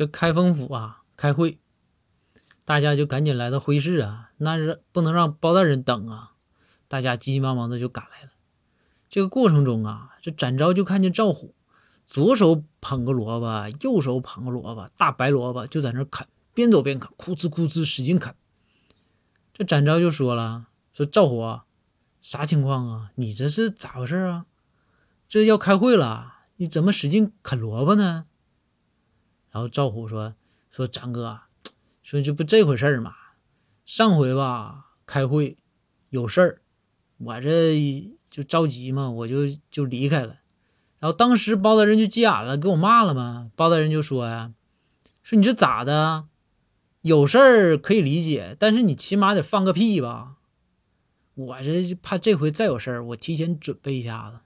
这开封府啊，开会，大家就赶紧来到会议室啊，那是不能让包大人等啊，大家急急忙忙的就赶来了。这个过程中啊，这展昭就看见赵虎，左手捧个萝卜，右手捧个萝卜，大白萝卜就在那啃，边走边啃，哭哧哭哧使劲啃。这展昭就说了：“说赵虎，啥情况啊？你这是咋回事啊？这要开会了，你怎么使劲啃萝卜呢？”然后赵虎说：“说张哥，说这不这回事儿嘛？上回吧开会有事儿，我这就着急嘛，我就就离开了。然后当时包大人就急眼了，给我骂了嘛。包大人就说呀：说你这咋的？有事儿可以理解，但是你起码得放个屁吧？我这怕这回再有事儿，我提前准备一下子。”